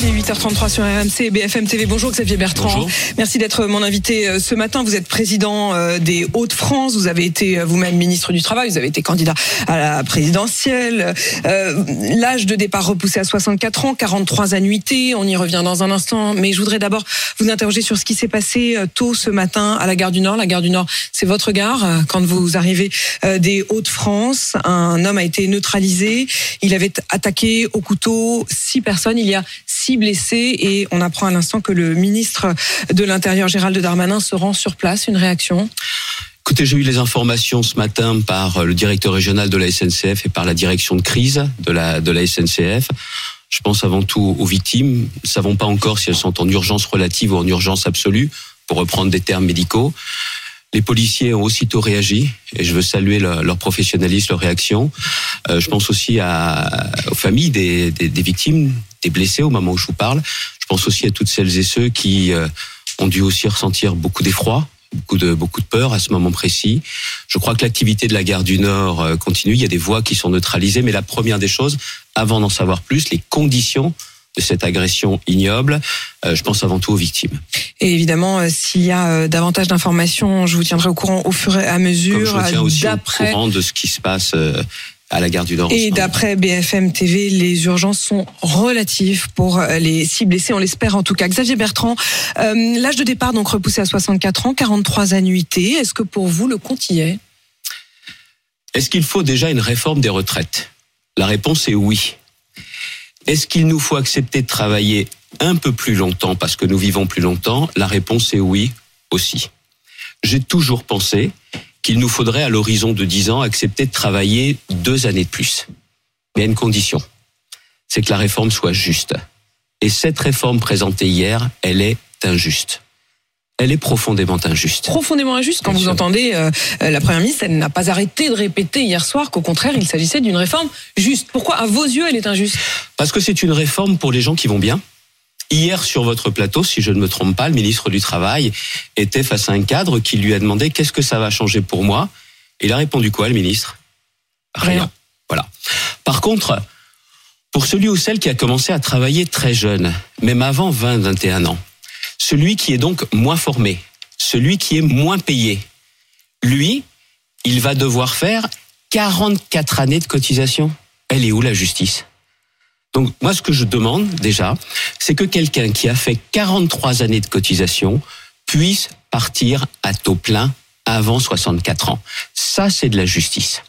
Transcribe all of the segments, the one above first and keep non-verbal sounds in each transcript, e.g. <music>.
Il est 8h33 sur RMC et BFM TV. Bonjour Xavier Bertrand. Bonjour. Merci d'être mon invité euh, ce matin. Vous êtes président euh, des Hauts-de-France. Vous avez été euh, vous-même ministre du Travail. Vous avez été candidat à la présidentielle. Euh, L'âge de départ repoussé à 64 ans, 43 annuités. On y revient dans un instant. Mais je voudrais d'abord vous interroger sur ce qui s'est passé tôt ce matin à la gare du Nord. La gare du Nord, c'est votre gare. Quand vous arrivez des Hauts-de-France, un homme a été neutralisé. Il avait attaqué au couteau six personnes. Il y a six blessés et on apprend à l'instant que le ministre de l'Intérieur, Gérald Darmanin, se rend sur place. Une réaction? Écoutez, j'ai eu les informations ce matin par le directeur régional de la SNCF et par la direction de crise de la, SNCF. Je pense avant tout aux victimes. Nous ne savons pas encore si elles sont en urgence relative ou en urgence absolue, pour reprendre des termes médicaux. Les policiers ont aussitôt réagi et je veux saluer leur, leur professionnalisme, leur réaction. Euh, je pense aussi aux familles des victimes, des blessés au moment où je vous parle. Je pense aussi à toutes celles et ceux qui euh, ont dû aussi ressentir beaucoup d'effroi, beaucoup de beaucoup de peur à ce moment précis. Je crois que l'activité de la gare du Nord euh, continue. Il y a des voies qui sont neutralisées, mais la première des choses, avant d'en savoir plus, les conditions de cette agression ignoble, euh, je pense avant tout aux victimes. Et évidemment, s'il y a davantage d'informations, je vous tiendrai au courant au fur et à Comme mesure. je me tiens aussi au courant de ce qui se passe à la gare du Nord. Et d'après BFM TV, les urgences sont relatives pour euh, les six blessés, on l'espère en tout cas. Xavier Bertrand, euh, l'âge de départ donc repoussé à 64 ans, 43 annuités. Est-ce que pour vous le compte y est? Est-ce qu'il faut déjà une réforme des retraites? La réponse est oui. Est-ce qu'il nous faut accepter de travailler un peu plus longtemps parce que nous vivons plus longtemps? La réponse est oui aussi. J'ai toujours pensé qu'il nous faudrait à l'horizon de 10 ans accepter de travailler deux années de plus. Mais à une condition, c'est que la réforme soit juste. Et cette réforme présentée hier, elle est injuste. Elle est profondément injuste. Profondément injuste quand Bien vous sûr. entendez euh, euh, la Première ministre, elle n'a pas arrêté de répéter hier soir qu'au contraire, il s'agissait d'une réforme juste. Pourquoi à vos yeux elle est injuste? Parce que c'est une réforme pour les gens qui vont bien. Hier, sur votre plateau, si je ne me trompe pas, le ministre du Travail était face à un cadre qui lui a demandé qu'est-ce que ça va changer pour moi. Et il a répondu quoi, le ministre? Rien. Voilà. Par contre, pour celui ou celle qui a commencé à travailler très jeune, même avant 20, 21 ans, celui qui est donc moins formé, celui qui est moins payé, lui, il va devoir faire 44 années de cotisation? Elle est où la justice? Donc moi, ce que je demande déjà, c'est que quelqu'un qui a fait 43 années de cotisation puisse partir à taux plein avant 64 ans. Ça, c'est de la justice.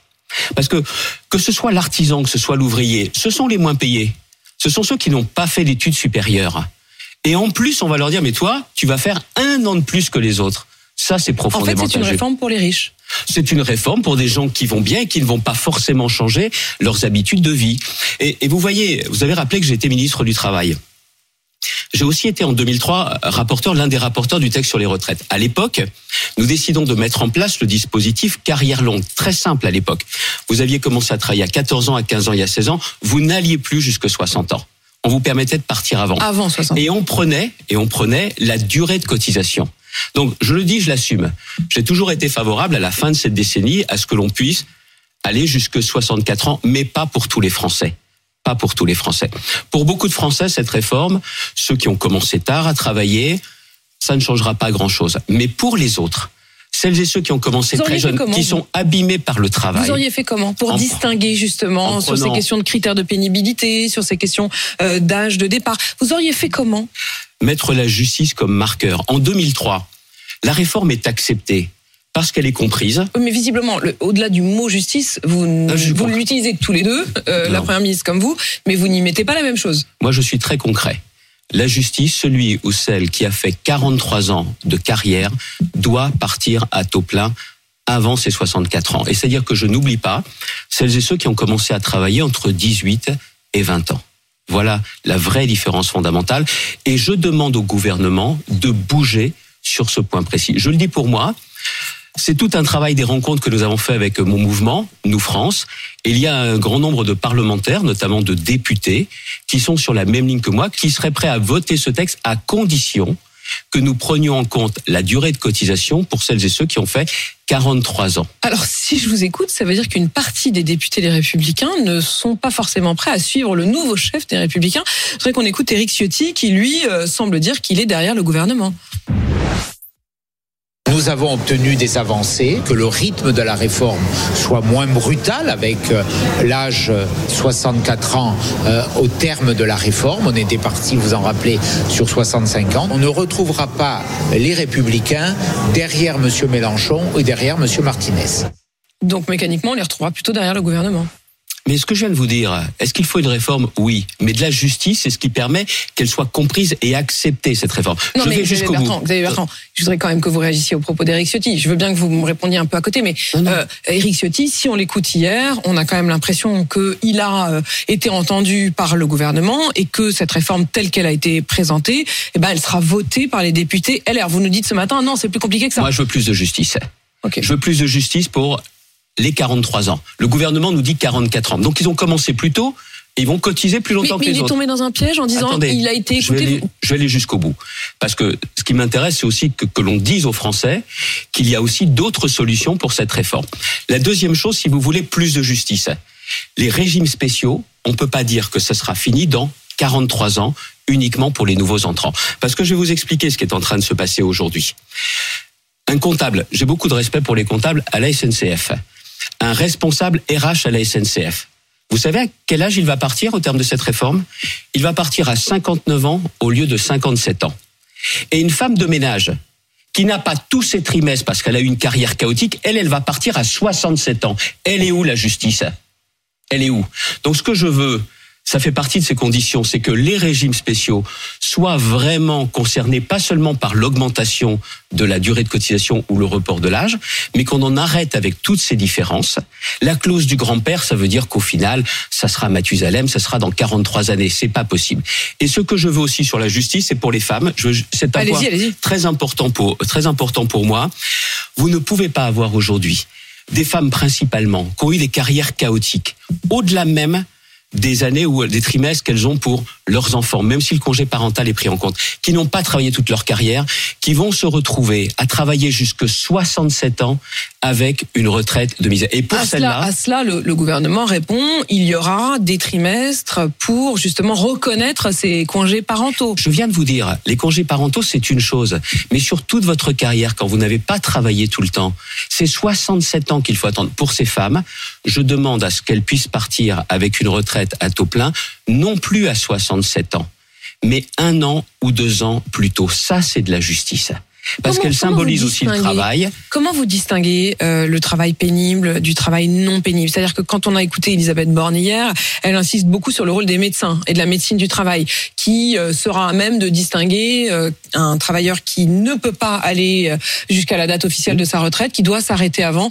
Parce que que ce soit l'artisan, que ce soit l'ouvrier, ce sont les moins payés. Ce sont ceux qui n'ont pas fait d'études supérieures. Et en plus, on va leur dire, mais toi, tu vas faire un an de plus que les autres. Ça, c'est En fait, profondément c'est une réforme pour les riches. C'est une réforme pour des gens qui vont bien et qui ne vont pas forcément changer leurs habitudes de vie. Et, et vous voyez, vous avez rappelé que j'ai été ministre du Travail. J'ai aussi été en 2003 rapporteur, l'un des rapporteurs du texte sur les retraites. À l'époque, nous décidons de mettre en place le dispositif carrière longue. Très simple à l'époque. Vous aviez commencé à travailler à 14 ans, à 15 ans, il y a 16 ans. Vous n'alliez plus jusque 60 ans. On vous permettait de partir avant. Avant 60 Et on prenait, et on prenait la durée de cotisation. Donc, je le dis, je l'assume. J'ai toujours été favorable à la fin de cette décennie à ce que l'on puisse aller jusque 64 ans, mais pas pour tous les Français. Pas pour tous les Français. Pour beaucoup de Français, cette réforme, ceux qui ont commencé tard à travailler, ça ne changera pas grand-chose. Mais pour les autres, celles et ceux qui ont commencé très jeunes, comment, qui sont abîmés par le travail, Vous auriez fait comment pour En- distinguer justement en sur ces questions de critères de pénibilité, sur ces questions euh, d'âge de départ? Vous auriez fait comment? Mettre la justice comme marqueur. En 2003, la réforme est acceptée parce qu'elle est comprise. Mais visiblement, le- au-delà du mot justice, vous, Ah, vous l'utilisez tous les deux, euh, la première ministre comme vous, mais vous n'y mettez pas la même chose. Moi, je suis très concret. La justice, celui ou celle qui a fait 43 ans de carrière, doit partir à taux plein avant ses 64 ans. Et c'est-à-dire que je n'oublie pas celles et ceux qui ont commencé à travailler entre 18 et 20 ans. Voilà la vraie différence fondamentale. Et je demande au gouvernement de bouger sur ce point précis. Je le dis pour moi, c'est tout un travail des rencontres que nous avons fait avec mon mouvement, Nous France. Et il y a un grand nombre de parlementaires, notamment de députés, qui sont sur la même ligne que moi, qui seraient prêts à voter ce texte à condition que nous prenions en compte la durée de cotisation pour celles et ceux qui ont fait 43 ans. Alors, si je vous écoute, ça veut dire qu'une partie des députés des Républicains ne sont pas forcément prêts à suivre le nouveau chef des Républicains. Je voudrais qu'on écoute Éric Ciotti, qui lui euh, semble dire qu'il est derrière le gouvernement. Nous avons obtenu des avancées, que le rythme de la réforme soit moins brutal avec euh, l'âge euh, 64 ans euh, au terme de la réforme. On était parti, vous en rappelez, sur 65 ans. On ne retrouvera pas les républicains derrière M. Mélenchon et derrière M. Martinez. Donc, mécaniquement, on les retrouvera plutôt derrière le gouvernement. Mais ce que je viens de vous dire, est-ce qu'il faut une réforme? Oui. Mais de la justice, c'est ce qui permet qu'elle soit comprise et acceptée, cette réforme. Non, je mais vais jusqu'au Bertrand, je voudrais quand même que vous réagissiez au propos d'Éric Ciotti. Je veux bien que vous me répondiez un peu à côté, mais euh, Éric Ciotti, si on l'écoute hier, on a quand même l'impression qu'il a euh, été entendu par le gouvernement et que cette réforme telle qu'elle a été présentée, eh ben, elle sera votée par les députés LR. Vous nous dites ce matin, non, c'est plus compliqué que ça. Moi, je veux plus de justice. Je veux plus de justice pour les 43 ans. Le gouvernement nous dit 44 ans. Donc ils ont commencé plus tôt et ils vont cotiser plus longtemps mais que il les est autres. tombé dans un piège en disant Attendez, il a été je vais, écouté. aller, je vais aller jusqu'au bout. Parce que ce qui m'intéresse, c'est aussi que, que l'on dise aux Français qu'il y a aussi d'autres solutions pour cette réforme. La deuxième chose, si vous voulez plus de justice, les régimes spéciaux, on peut pas dire que ce sera fini dans 43 ans uniquement pour les nouveaux entrants. Parce que je vais vous expliquer ce qui est en train de se passer aujourd'hui. Un comptable, j'ai beaucoup de respect pour les comptables à la SNCF. Un responsable RH à la SNCF. Vous savez à quel âge il va partir au terme de cette réforme? Il va partir à 59 ans au lieu de 57 ans. Et une femme de ménage qui n'a pas tous ses trimestres parce qu'elle a eu une carrière chaotique, elle, elle va partir à 67 ans. Elle est où la justice? Elle est où? Donc ce que je veux, ça fait partie de ces conditions, c'est que les régimes spéciaux soient vraiment concernés pas seulement par l'augmentation de la durée de cotisation ou le report de l'âge, mais qu'on en arrête avec toutes ces différences. La clause du grand-père, ça veut dire qu'au final, ça sera Mathusalem, ça sera dans 43 années. C'est pas possible. Et ce que je veux aussi sur la justice, c'est pour les femmes. C'est un point très important pour très important pour moi. Vous ne pouvez pas avoir aujourd'hui des femmes principalement qui ont eu des carrières chaotiques, au-delà même des années ou des trimestres qu'elles ont pour leurs enfants, même si le congé parental est pris en compte, qui n'ont pas travaillé toute leur carrière, qui vont se retrouver à travailler jusque 67 ans avec une retraite de misère. Et pour celle-là, à cela, le, le gouvernement répond il y aura des trimestres pour justement reconnaître ces congés parentaux. Je viens de vous dire, les congés parentaux, c'est une chose. Mais sur toute votre carrière, quand vous n'avez pas travaillé tout le temps, c'est 67 ans qu'il faut attendre. Pour ces femmes, je demande à ce qu'elles puissent partir avec une retraite à taux plein, non plus à 67 ans, mais un an ou deux ans plus tôt. Ça, c'est de la justice. Parce qu'elle symbolise aussi le travail. Comment vous distinguez euh, le travail pénible du travail non pénible? C'est-à-dire que quand on a écouté Elisabeth Borne hier, elle insiste beaucoup sur le rôle des médecins et de la médecine du travail, qui euh, sera à même de distinguer euh, un travailleur qui ne peut pas aller jusqu'à la date officielle de sa retraite, qui doit s'arrêter avant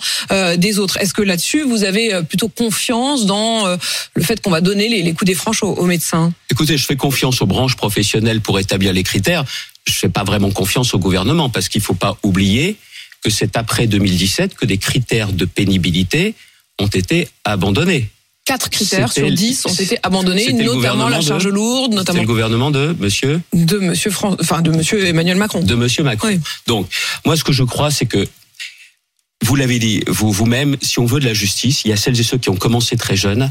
des autres. Est-ce que là-dessus, vous avez plutôt confiance dans le fait qu'on va donner les, les coups des franches aux, aux médecins? Écoutez, je fais confiance aux branches professionnelles pour établir les critères. Je fais pas vraiment confiance au gouvernement parce qu'il faut pas oublier que c'est après 2017 que des critères de pénibilité ont été abandonnés. Quatre critères sur dix ont été abandonnés, notamment la de- charge lourde, notamment le gouvernement de monsieur de Monsieur Fran- enfin de Monsieur Emmanuel Macron. de monsieur Macron. Oui. Donc, moi ce que je crois c'est que vous l'avez dit vous vous-même, si on veut de la justice, il y a celles et ceux qui ont commencé très jeunes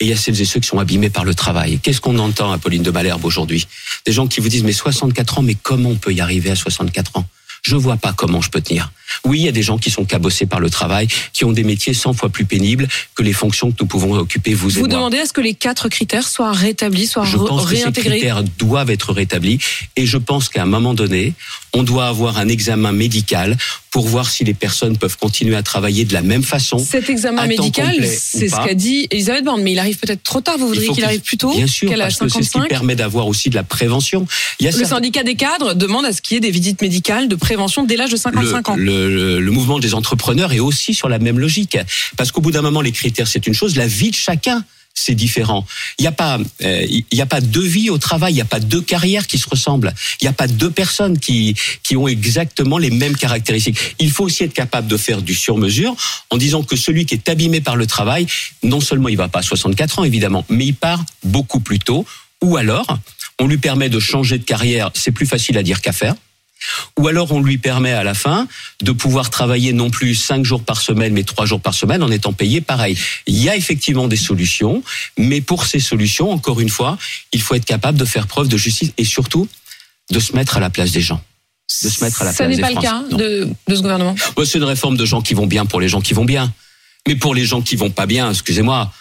et il y a celles et ceux qui sont abîmés par le travail. Qu'est-ce qu'on entend à Pauline de Malherbe aujourd'hui? Des gens qui vous disent mais 64 ans, mais comment on peut y arriver à 64 ans? Je vois pas comment je peux tenir. Oui, il y a des gens qui sont cabossés par le travail, qui ont des métiers 100 fois plus pénibles que les fonctions que nous pouvons occuper vous, vous et moi. demandez à ce que les quatre critères soient rétablis, soient Je pense que ces réintégrés critères doivent être rétablis et je pense qu'à un moment donné, on doit avoir un examen médical pour voir si les personnes peuvent continuer à travailler de la même façon. Cet examen médical, c'est ce qu'a dit Elisabeth Borne, mais il arrive peut-être trop tard. Vous voudriez qu'il arrive plus tôt Bien sûr, parce que c'est ce qui 55 permet d'avoir aussi de la prévention. Il y a Le certains- syndicat des cadres demande à ce qu'il y ait des visites médicales de prévention dès l'âge de 55 le, ans. le- le- le mouvement des entrepreneurs est aussi sur la même logique. Parce qu'au bout d'un moment, les critères, c'est une chose. La vie de chacun, c'est différent. Il n'y a pas, euh, il y a pas deux vies au travail. Il n'y a pas deux carrières qui se ressemblent. Il n'y a pas deux personnes qui qui ont exactement les mêmes caractéristiques. Il faut aussi être capable de faire du sur-mesure en disant que celui qui est abîmé par le travail, non seulement il va pas à 64 ans évidemment, mais il part beaucoup plus tôt. Ou alors, on lui permet de changer de carrière. C'est plus facile à dire qu'à faire ou alors on lui permet à la fin de pouvoir travailler non plus cinq jours par semaine, mais trois jours par semaine en étant payé pareil. Il y a effectivement des solutions, mais pour ces solutions, encore une fois, il faut être capable de faire preuve de justice et surtout de se mettre à la place des gens. De se mettre à la Ça place n'est des pas le cas de, de ce gouvernement? Ouais, c'est une réforme de gens qui vont bien pour les gens qui vont bien. Mais pour les gens qui vont pas bien, excusez-moi,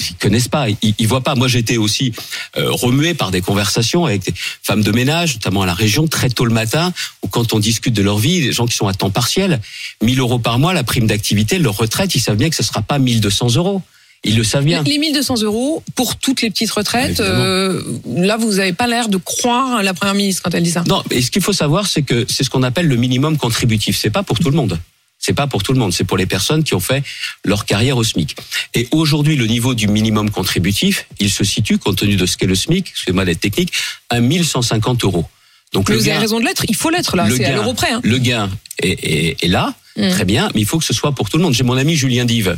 ils connaissent pas, ils, ils voient pas. Moi, j'étais aussi euh, remué par des conversations avec des femmes de ménage, notamment à la région, très tôt le matin, où quand on discute de leur vie, des gens qui sont à temps partiel, 1000 euros par mois, la prime d'activité, leur retraite, ils savent bien que ce sera pas 1200 euros. Ils le savent bien. Les 1200 euros pour toutes les petites retraites, Ah, euh, là, vous n'avez pas l'air de croire la première ministre quand elle dit ça. Non, et ce qu'il faut savoir, c'est que c'est ce qu'on appelle le minimum contributif. C'est pas pour tout le monde. C'est pas pour tout le monde. C'est pour les personnes qui ont fait leur carrière au SMIC. Et aujourd'hui, le niveau du minimum contributif, il se situe, compte tenu de ce qu'est le SMIC, excusez-moi d'être technique, à 1150 euros. Donc Mais le vous avez gain, raison de l'être, il faut l'être là, le c'est à gain- l'euro près. hein. le gain est, est- est là. Mm. Très bien, mais il faut que ce soit pour tout le monde. J'ai mon ami Julien Dive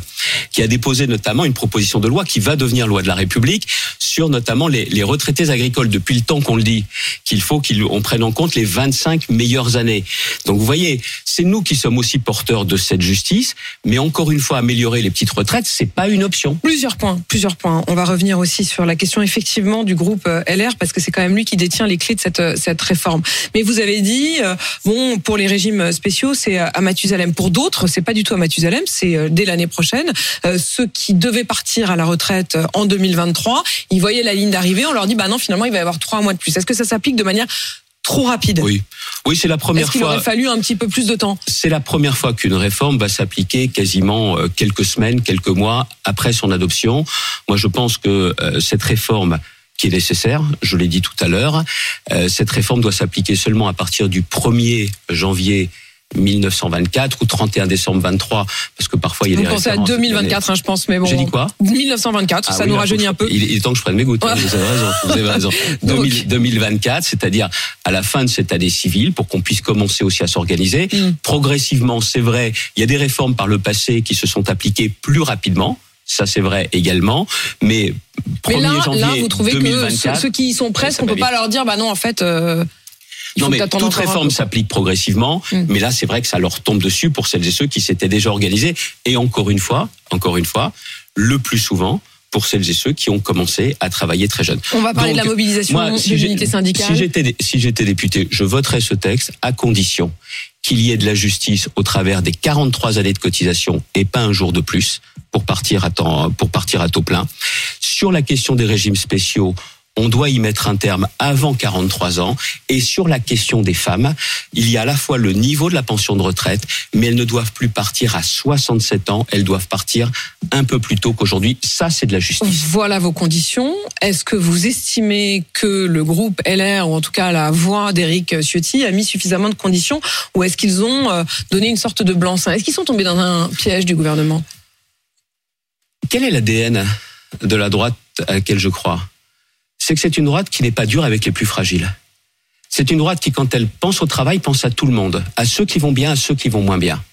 qui a déposé notamment une proposition de loi qui va devenir loi de la République sur notamment les, les retraités agricoles. Depuis le temps qu'on le dit, qu'il faut qu'on prenne en compte les 25 meilleures années. Donc vous voyez, c'est nous qui sommes aussi porteurs de cette justice, mais encore une fois, améliorer les petites retraites, c'est pas une option. Plusieurs points, plusieurs points. On va revenir aussi sur la question effectivement du groupe euh, LR parce que c'est quand même lui qui détient les clés de cette euh, cette réforme. Mais vous avez dit euh, bon pour les régimes spéciaux c'est à Mathusalem. Pour d'autres c'est pas du tout à Mathusalem, c'est euh, dès l'année prochaine. Euh, Ceux qui devaient partir à la retraite euh, en 2023, ils voyaient la ligne d'arrivée, on leur dit bah non finalement il va y avoir trois mois de plus. Est-ce que ça s'applique de manière trop rapide? Oui, oui, c'est la première Est-ce qu'il fois. aurait fallu un petit peu plus de temps? C'est la première fois qu'une réforme va s'appliquer quasiment quelques semaines, quelques mois après son adoption. Moi, je pense que euh, cette réforme qui est nécessaire, je l'ai dit tout à l'heure, euh, cette réforme doit s'appliquer seulement à partir du 1er janvier 1924 ou 31 décembre 23, parce que parfois il y a Vous des pensez à références. 2024 hein, je pense mais bon. J'ai dit quoi? 1924, Ah ça oui, nous là, rajeunit un peu. Il, est temps que je prenne mes gouttes. hein, Vous avez raison. Vous avez raison. <laughs> Donc. 2000 2024, c'est-à-dire à la fin de cette année civile, pour qu'on puisse commencer aussi à s'organiser. Mm. Progressivement, c'est vrai, il y a des réformes par le passé qui se sont appliquées plus rapidement. Ça, c'est vrai également. Mais 1er Mais là, janvier là, vous trouvez que 2024, ceux, ceux qui y sont presque, on va peut pas vite. leur dire, bah non, en fait, euh, il non, mais toute réforme s'applique progressivement, Mm. mais là, c'est vrai que ça leur tombe dessus pour celles et ceux qui s'étaient déjà organisés. Et encore une fois, encore une fois, le plus souvent, pour celles et ceux qui ont commencé à travailler très jeunes. On va parler de la mobilisation moi, de si j'ai- l'unité syndicale. Si j'étais si j'étais député, je voterais ce texte à condition qu'il y ait de la justice au travers des 43 années de cotisation et pas un jour de plus pour partir à temps pour partir à taux plein. Sur la question des régimes spéciaux, on doit y mettre un terme avant 43 ans. Et sur la question des femmes, il y a à la fois le niveau de la pension de retraite, mais elles ne doivent plus partir à 67 ans, elles doivent partir un peu plus tôt qu'aujourd'hui. Ça, c'est de la justice. Voilà vos conditions. Est-ce que vous estimez que le groupe LR, ou en tout cas la voix d'Éric Ciotti, a mis suffisamment de conditions ou est-ce qu'ils ont euh, donné une sorte de blanc-seing? Est-ce qu'ils sont tombés dans un piège du gouvernement? Quel est l'ADN de la droite à laquelle je crois? C'est que c'est une droite qui n'est pas dure avec les plus fragiles. C'est une droite qui, quand elle pense au travail, pense à tout le monde, à ceux qui vont bien, à ceux qui vont moins bien.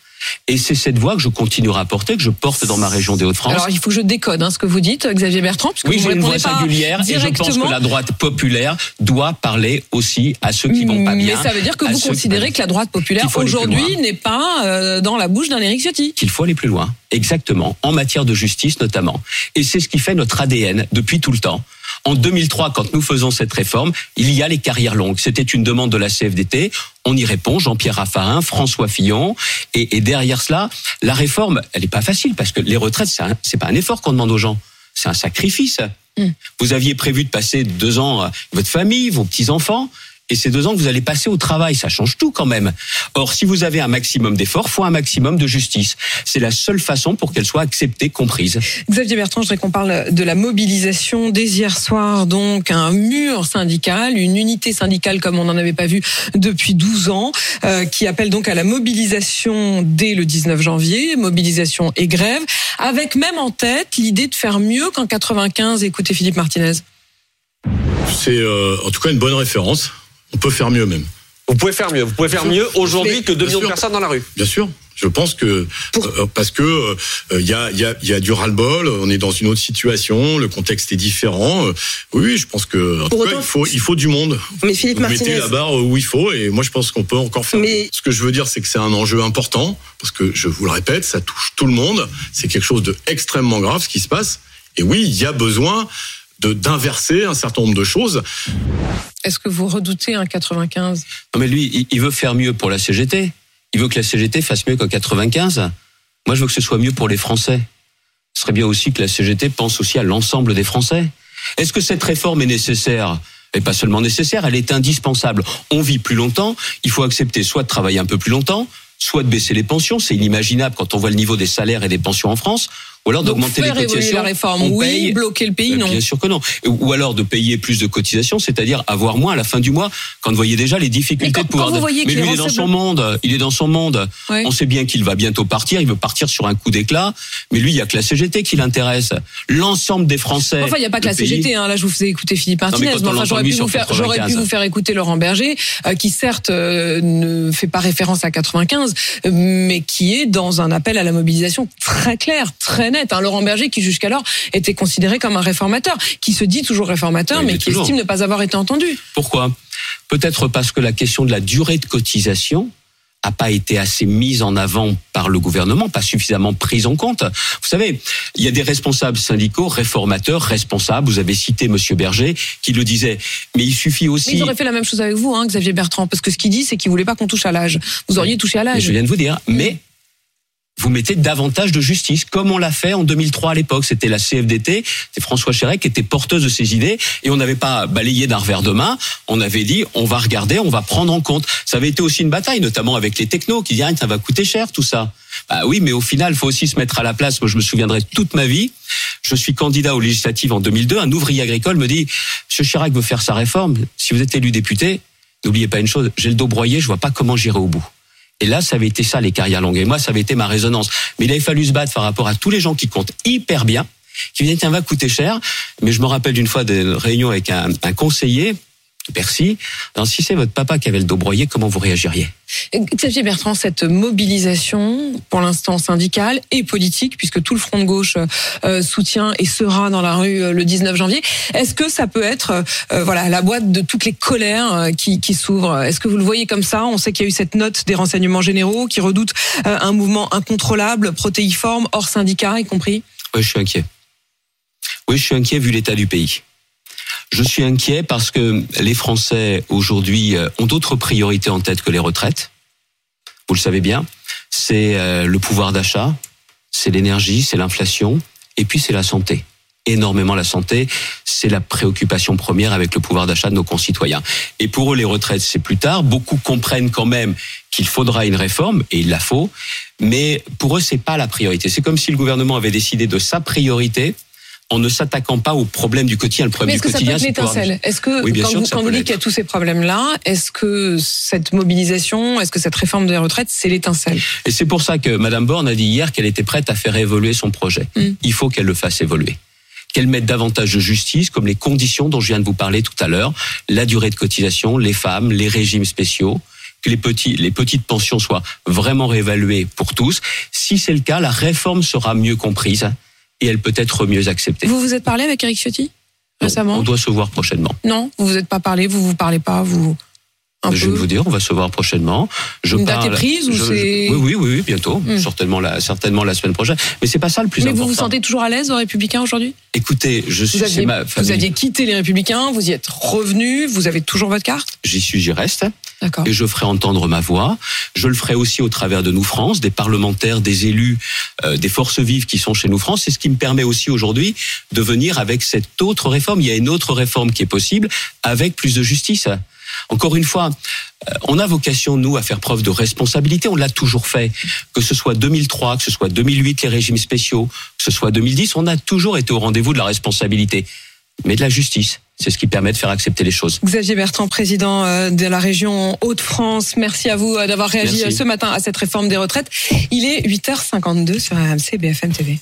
Et c'est cette voie que je continuerai à porter, que je porte dans ma région des Hauts-de-France. Alors il faut que je décode hein, ce que vous dites, Xavier Bertrand, puisque Oui, vous j'ai ne une voix singulière et je pense que la droite populaire doit parler aussi à ceux qui vont pas bien. Mais ça veut dire que vous considérez que la droite populaire aujourd'hui n'est pas euh, dans la bouche d'un Éric Ciotti. qu'il faut aller plus loin. Exactement. En matière de justice notamment. Et c'est ce qui fait notre ADN depuis tout le temps. En 2003, quand nous faisons cette réforme, il y a les carrières longues. C'était une demande de la CFDT. On y répond, Jean-Pierre Raffarin, François Fillon. Et, et, derrière cela, la réforme, elle n'est pas facile parce que les retraites, c'est pas un effort qu'on demande aux gens. C'est un sacrifice. Mm. Vous aviez prévu de passer deux ans à votre famille, vos petits-enfants et ces deux ans que vous allez passer au travail. Ça change tout quand même. Or, si vous avez un maximum d'efforts, faut un maximum de justice. C'est la seule façon pour qu'elle soit acceptée, comprise. Xavier Bertrand, je voudrais qu'on parle de la mobilisation dès hier soir. Donc, un mur syndical, une unité syndicale comme on n'en avait pas vu depuis 12 ans, euh, qui appelle donc à la mobilisation dès le 19 janvier, mobilisation et grève, avec même en tête l'idée de faire mieux qu'en 95. Écoutez Philippe Martinez. C'est euh, en tout cas une bonne référence. On peut faire mieux même. Vous pouvez faire mieux. Vous pouvez faire mieux aujourd'hui que 2 millions de personnes dans la rue. Bien sûr. Je pense que euh, parce que il euh, y, a, y, a, y a du ras-le-bol, on est dans une autre situation, le contexte est différent. Euh, oui, je pense que en tout cas, il faut il faut du monde. Mais Philippe Vous mettez la barre où il faut et moi je pense qu'on peut encore faire. Mais... Ce que je veux dire, c'est que c'est un enjeu important parce que je vous le répète, ça touche tout le monde. C'est quelque chose de extrêmement grave ce qui se passe. Et oui, il y a besoin de d'inverser un certain nombre de choses. Est-ce que vous redoutez un 95 Non mais lui, il veut faire mieux pour la CGT. Il veut que la CGT fasse mieux qu'en 95. Moi, je veux que ce soit mieux pour les Français. Ce serait bien aussi que la CGT pense aussi à l'ensemble des Français. Est-ce que cette réforme est nécessaire? Et pas seulement nécessaire, elle est indispensable. On vit plus longtemps, il faut accepter soit de travailler un peu plus longtemps, soit de baisser les pensions, c'est inimaginable quand on voit le niveau des salaires et des pensions en France, ou alors d'augmenter les cotisations. la réforme, oui, paye, bloquer le pays, non. Bien sûr que non. Ou alors de payer plus de cotisations, c'est-à-dire avoir moins à la fin du mois, quand vous voyez déjà les difficultés de pouvoir. Mais lui, il est dans son monde. Il est dans son monde. On sait bien qu'il va bientôt partir. Il veut partir sur un coup d'éclat. Mais lui, il y a que la CGT qui l'intéresse. L'ensemble des Français. Enfin, il n'y a pas que la CGT. Hein. Là, je vous faisais écouter Philippe Martinez. enfin, j'aurais pu, vous faire, pu vous faire écouter Laurent Berger, euh, qui certes euh, ne fait pas référence à 95, mais qui est dans un appel à la mobilisation très clair, très net. Hein. Laurent Berger qui jusqu'alors était considéré comme un réformateur, qui se dit toujours réformateur, mais qui estime ne pas avoir été entendu. Pourquoi? Peut-être parce que la question de la durée de cotisation a pas été assez mise en avant par le gouvernement, pas suffisamment prise en compte. Vous savez, il y a des responsables syndicaux, réformateurs, responsables. Vous avez cité Monsieur Berger qui le disait, mais il suffit aussi. Mais ils auraient fait la même chose avec vous, hein, Xavier Bertrand, parce que ce qu'il dit, c'est qu'il voulait pas qu'on touche à l'âge. Vous auriez touché à l'âge. Je viens de vous dire, mais vous mettez davantage de justice, comme on l'a fait en 2003 à l'époque. C'était la CFDT, c'est François Chérec qui était porteuse de ces idées, et on n'avait pas balayé d'un revers de main. On avait dit, on va regarder, on va prendre en compte. Ça avait été aussi une bataille, notamment avec les technos, qui disaient, ça va coûter cher tout ça. Bah oui, mais au final, faut aussi se mettre à la place. Moi, je me souviendrai toute ma vie. Je suis candidat aux législatives en 2002. Un ouvrier agricole me dit, Monsieur Chirac veut faire sa réforme. Si vous êtes élu député, n'oubliez pas une chose, j'ai le dos broyé, je vois pas comment j'irai au bout. Et là, ça avait été ça, les carrières longues. Et moi, ça avait été ma résonance. Mais il avait fallu se battre par rapport à tous les gens qui comptent hyper bien, qui viennent, tiens, va coûter cher. Mais je me rappelle d'une fois d'une réunion avec un, un conseiller Bercy. Alors, si c'est votre papa qui avait le dos broyé, comment vous réagiriez Xavier Bertrand, cette mobilisation, pour l'instant syndicale et politique, puisque tout le front de gauche euh, soutient et sera dans la rue euh, le 19 janvier, est-ce que ça peut être euh, voilà la boîte de toutes les colères qui, qui s'ouvrent Est-ce que vous le voyez comme ça? On sait qu'il y a eu cette note des renseignements généraux qui redoute un mouvement incontrôlable, protéiforme, hors syndicat y compris? Oui, je suis inquiet. Oui, je suis inquiet vu l'état du pays. Je suis inquiet parce que les Français aujourd'hui euh, ont d'autres priorités en tête que les retraites. Vous le savez bien. C'est euh, le pouvoir d'achat, c'est l'énergie, c'est l'inflation, et puis c'est la santé énormément la santé. C'est la préoccupation première avec le pouvoir d'achat de nos concitoyens. Et pour eux, les retraites, c'est plus tard. Beaucoup comprennent quand même qu'il faudra une réforme, et il la faut. Mais pour eux, c'est pas la priorité. C'est comme si le gouvernement avait décidé de sa priorité en ne s'attaquant pas aux problèmes du quotidien. Le problème est-ce que ça peut l'étincelle? Est-ce que quand, vous, quand vous dites qu'il y a tous ces problèmes-là, est-ce que cette mobilisation, est-ce que cette réforme des retraites, c'est l'étincelle? Et c'est pour ça que Madame Borne a dit hier qu'elle était prête à faire évoluer son projet. Hmm. Il faut qu'elle le fasse évoluer qu'elle mette davantage de justice, comme les conditions dont je viens de vous parler tout à l'heure, la durée de cotisation, les femmes, les régimes spéciaux, que les, petits, les petites pensions soient vraiment réévaluées pour tous. Si c'est le cas, la réforme sera mieux comprise et elle peut être mieux acceptée. Vous vous êtes parlé avec Eric Ciotti récemment On doit se voir prochainement. Non, vous vous êtes pas parlé, vous vous parlez pas, vous. Un je peu. vais vous dire, on va se voir prochainement. Je Une date est prise ou je- c'est- Oui, oui, oui, oui, bientôt. Hmm. Certainement, la, certainement la semaine prochaine. Mais c'est pas ça le plus Mais important. vous vous sentez toujours à l'aise aux Républicains aujourd'hui? Écoutez, je suis vous aviez, ma vous aviez quitté les Républicains, vous y êtes revenu, vous avez toujours votre carte? J'y suis, j'y reste. D'accord. Et je ferai entendre ma voix. Je le ferai aussi au travers de Nous France, des parlementaires, des élus, euh, des forces vives qui sont chez Nous France. C'est ce qui me permet aussi aujourd'hui de venir avec cette autre réforme. Il y a une autre réforme qui est possible avec plus de justice. Encore une fois, euh, on a vocation, nous, à faire preuve de responsabilité. On l'a toujours fait. Que ce soit 2003, que ce soit 2008, les régimes spéciaux, que ce soit 2010, on a toujours été au rendez-vous de la responsabilité. Mais de la justice. C'est ce qui permet de faire accepter les choses. Xavier Bertrand, président euh, de la région Hauts-de-France, merci à vous euh, d'avoir réagi Merci. ce matin à cette réforme des retraites. Il est 8h52 sur RMC BFM TV.